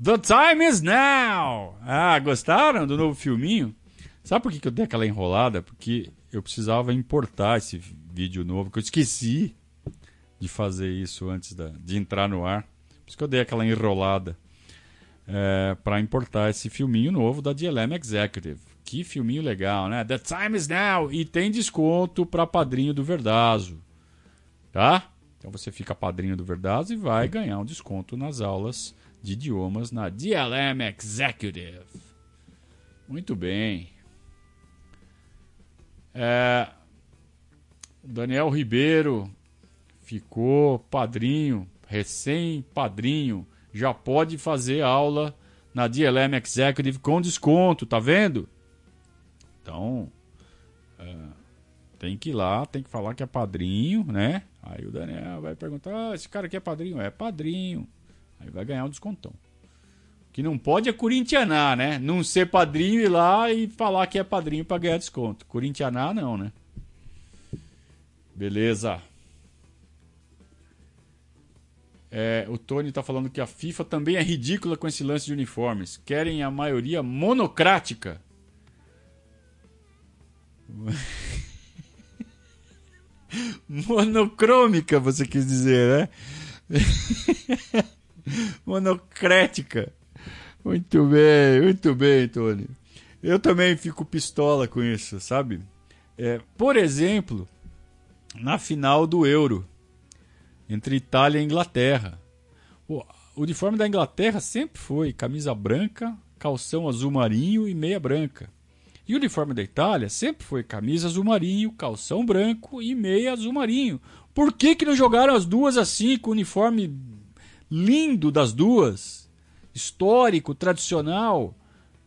The time is now! Ah, gostaram do novo filminho? Sabe por que eu dei aquela enrolada? Porque eu precisava importar esse vídeo novo, que eu esqueci de fazer isso antes da, de entrar no ar. Por isso que eu dei aquela enrolada é, para importar esse filminho novo da DLM Executive. Que filminho legal, né? The time is now! E tem desconto para padrinho do Verdazo. Tá? Então você fica padrinho do Verdazo e vai ganhar um desconto nas aulas de idiomas na DLM Executive. Muito bem. É, Daniel Ribeiro ficou padrinho, recém-padrinho, já pode fazer aula na DLM Executive com desconto, tá vendo? Então, é, tem que ir lá, tem que falar que é padrinho, né? Aí o Daniel vai perguntar: ah, esse cara aqui é padrinho? É padrinho. Aí vai ganhar um descontão. Que não pode é corintianar, né? Não ser padrinho ir lá e falar que é padrinho para ganhar desconto. Corintianar não, né? Beleza. É, o Tony tá falando que a FIFA também é ridícula com esse lance de uniformes. Querem a maioria monocrática. [LAUGHS] Monocrômica, você quis dizer, né? [LAUGHS] Monocrática. Muito bem, muito bem, Tony. Eu também fico pistola com isso, sabe? É, por exemplo, na final do Euro, entre Itália e Inglaterra. O uniforme da Inglaterra sempre foi camisa branca, calção azul marinho e meia branca. E o uniforme da Itália sempre foi camisa azul marinho, calção branco e meia azul marinho. Por que, que não jogaram as duas assim, com o uniforme lindo das duas? Histórico, tradicional?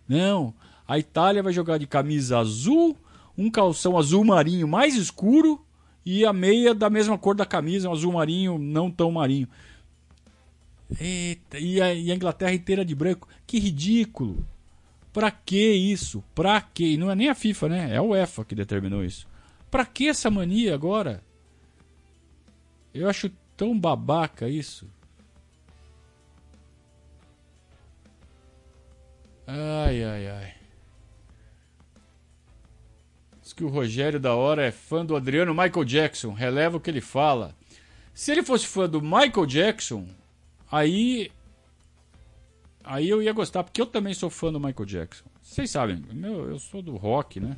Não. A Itália vai jogar de camisa azul, um calção azul marinho mais escuro e a meia da mesma cor da camisa, um azul marinho não tão marinho. Eita, e a, e a Inglaterra inteira de branco. Que ridículo! Pra que isso? Pra que? Não é nem a FIFA, né? É a UEFA que determinou isso. Pra que essa mania agora? Eu acho tão babaca isso. Ai, ai, ai. Que o Rogério da Hora é fã do Adriano Michael Jackson. Releva o que ele fala. Se ele fosse fã do Michael Jackson, aí aí eu ia gostar, porque eu também sou fã do Michael Jackson. Vocês sabem, meu, eu sou do rock, né?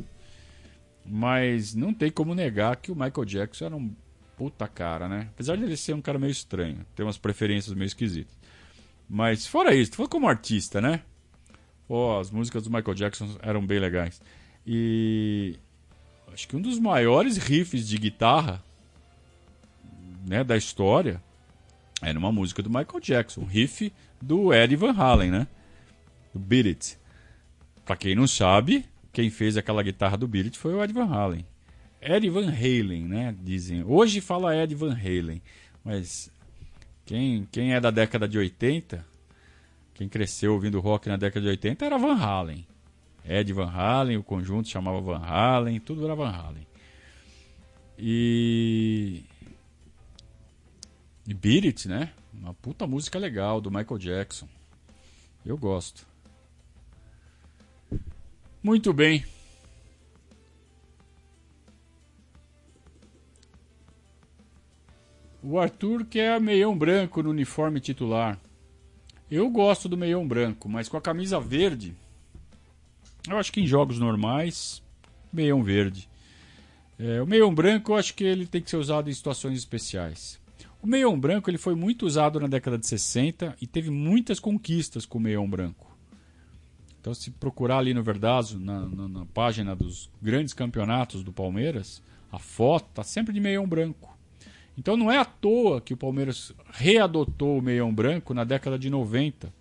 Mas não tem como negar que o Michael Jackson era um puta cara, né? Apesar de ele ser um cara meio estranho, ter umas preferências meio esquisitas. Mas fora isso, foi como artista, né? Pô, as músicas do Michael Jackson eram bem legais. E acho que um dos maiores riffs de guitarra né, da história era uma música do Michael Jackson, um riff do Eddie Van Halen, né? Do Beat It. Pra quem não sabe, quem fez aquela guitarra do Beat It foi o Eddie Van Halen. Eddie Van Halen, né? Dizem. Hoje fala Eddie Van Halen, mas quem, quem é da década de 80, quem cresceu ouvindo rock na década de 80 era Van Halen. Ed Van Halen, o conjunto chamava Van Halen, tudo era Van Halen. E. E Beat It, né? Uma puta música legal do Michael Jackson. Eu gosto. Muito bem. O Arthur quer meião branco no uniforme titular. Eu gosto do meião branco, mas com a camisa verde. Eu acho que em jogos normais, meião verde. É, o meião branco eu acho que ele tem que ser usado em situações especiais. O meião branco ele foi muito usado na década de 60 e teve muitas conquistas com o meião branco. Então, se procurar ali no Verdazo, na, na, na página dos grandes campeonatos do Palmeiras, a foto está sempre de meião branco. Então, não é à toa que o Palmeiras readotou o meião branco na década de 90.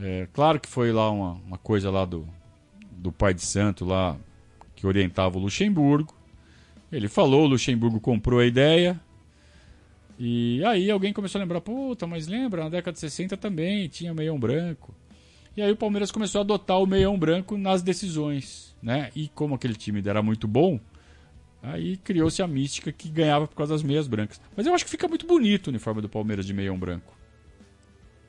É, claro que foi lá uma, uma coisa lá do, do pai de santo lá que orientava o Luxemburgo. Ele falou, o Luxemburgo comprou a ideia, E aí alguém começou a lembrar, puta, mas lembra, na década de 60 também tinha meião branco. E aí o Palmeiras começou a adotar o meião branco nas decisões, né? E como aquele time era muito bom, aí criou-se a mística que ganhava por causa das meias brancas. Mas eu acho que fica muito bonito o uniforme do Palmeiras de meião branco.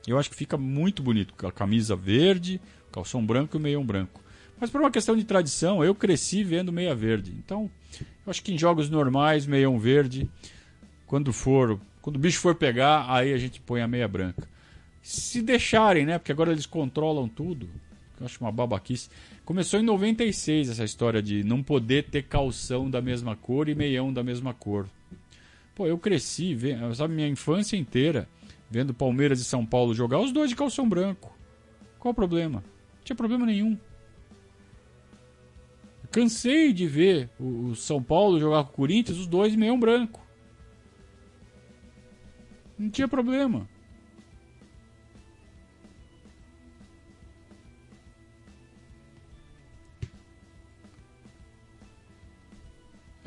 Eu acho que fica muito bonito, a camisa verde, calção branco e meião branco. Mas por uma questão de tradição, eu cresci vendo meia verde. Então, eu acho que em jogos normais, meião verde, quando for, quando o bicho for pegar, aí a gente põe a meia branca. Se deixarem, né? Porque agora eles controlam tudo. Eu acho uma babaquice. Começou em 96 essa história de não poder ter calção da mesma cor e meião da mesma cor. Pô, eu cresci, sabe, minha infância inteira vendo Palmeiras e São Paulo jogar, os dois de calção branco. Qual o problema? Não tinha problema nenhum. Cansei de ver o São Paulo jogar com o Corinthians, os dois meião branco. Não tinha problema.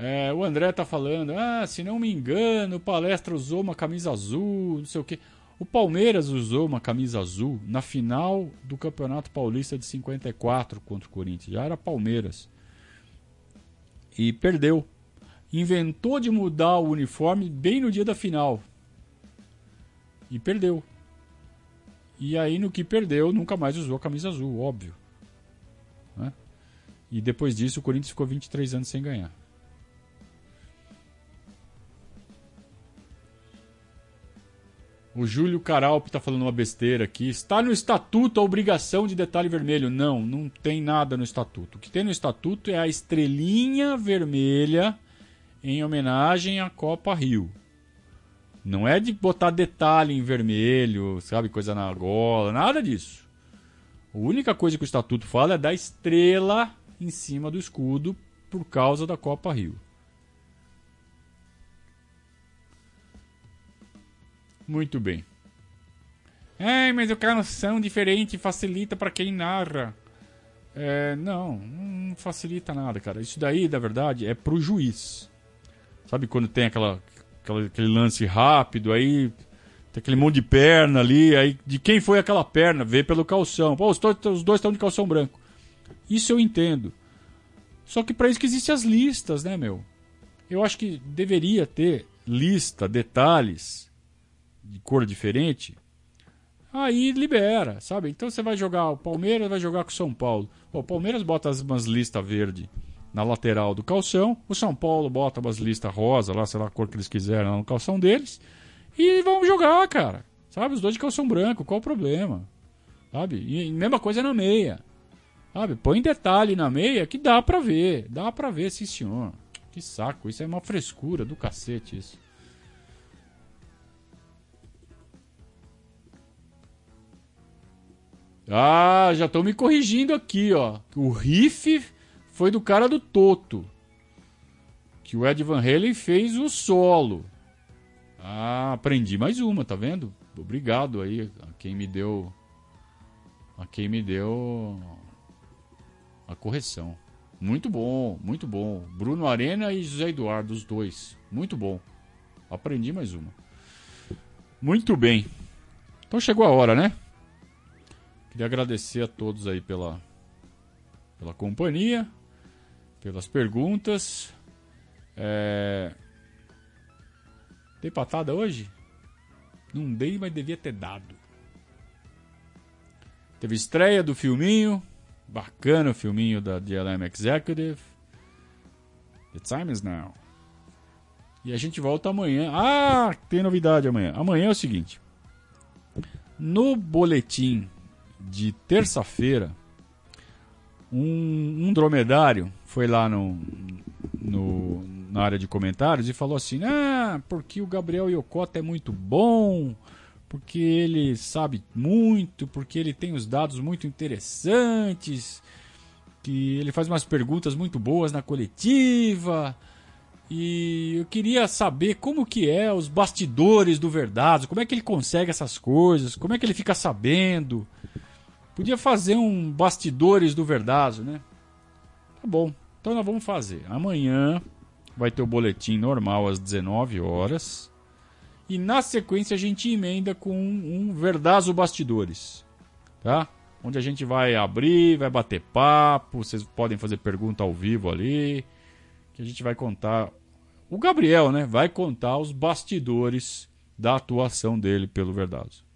É, o André tá falando, ah, se não me engano, o Palestra usou uma camisa azul, não sei o quê. O Palmeiras usou uma camisa azul na final do Campeonato Paulista de 54 contra o Corinthians. Já era Palmeiras. E perdeu. Inventou de mudar o uniforme bem no dia da final. E perdeu. E aí, no que perdeu, nunca mais usou a camisa azul, óbvio. Né? E depois disso, o Corinthians ficou 23 anos sem ganhar. O Júlio Caralp está falando uma besteira aqui. Está no estatuto a obrigação de detalhe vermelho. Não, não tem nada no estatuto. O que tem no estatuto é a estrelinha vermelha em homenagem à Copa Rio. Não é de botar detalhe em vermelho, sabe, coisa na gola, nada disso. A única coisa que o estatuto fala é da estrela em cima do escudo por causa da Copa Rio. Muito bem. É, mas o canção diferente facilita para quem narra. É, não, não facilita nada, cara. Isso daí, na verdade, é pro juiz. Sabe quando tem aquela, aquela, aquele lance rápido, aí tem aquele monte de perna ali, aí de quem foi aquela perna? Vê pelo calção. Pô, os, os dois estão de calção branco. Isso eu entendo. Só que para isso que existem as listas, né, meu? Eu acho que deveria ter lista, detalhes de cor diferente, aí libera, sabe? Então você vai jogar o Palmeiras, vai jogar com o São Paulo. O Palmeiras bota umas listas verde na lateral do calção, o São Paulo bota umas listas rosa, lá, sei lá a cor que eles quiserem lá no calção deles, e vamos jogar, cara. Sabe? Os dois de calção branco, qual o problema? Sabe? E mesma coisa na meia. Sabe? Põe detalhe na meia que dá pra ver. Dá pra ver, sim senhor. Que saco, isso é uma frescura do cacete isso. Ah, já estão me corrigindo aqui, ó. O riff foi do cara do Toto. Que o Ed Van Halen fez o solo. Ah, aprendi mais uma, tá vendo? Obrigado aí a quem me deu a quem me deu a correção. Muito bom, muito bom. Bruno Arena e José Eduardo, os dois. Muito bom. Aprendi mais uma. Muito bem. Então chegou a hora, né? Queria agradecer a todos aí pela, pela companhia, pelas perguntas. É... Dei patada hoje? Não dei, mas devia ter dado. Teve estreia do filminho. Bacana o filminho da DLM Executive. The time is now. E a gente volta amanhã. Ah, tem novidade amanhã. Amanhã é o seguinte. No boletim de terça-feira, um, um, dromedário foi lá no, no, na área de comentários e falou assim: Ah, porque o Gabriel Yokota é muito bom, porque ele sabe muito, porque ele tem os dados muito interessantes, que ele faz umas perguntas muito boas na coletiva. E eu queria saber como que é os bastidores do Verdade, como é que ele consegue essas coisas, como é que ele fica sabendo. Podia fazer um bastidores do Verdazo, né? Tá bom. Então nós vamos fazer. Amanhã vai ter o boletim normal às 19 horas. E na sequência a gente emenda com um, Verdazo Bastidores, tá? Onde a gente vai abrir, vai bater papo, vocês podem fazer pergunta ao vivo ali, que a gente vai contar. O Gabriel, né? Vai contar os bastidores da atuação dele pelo Verdazo.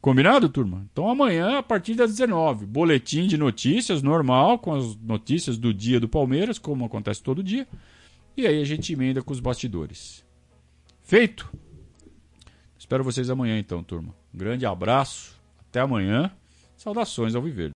Combinado, turma? Então amanhã, a partir das 19 boletim de notícias normal, com as notícias do dia do Palmeiras, como acontece todo dia. E aí a gente emenda com os bastidores. Feito? Espero vocês amanhã então, turma. Um grande abraço, até amanhã. Saudações ao viver.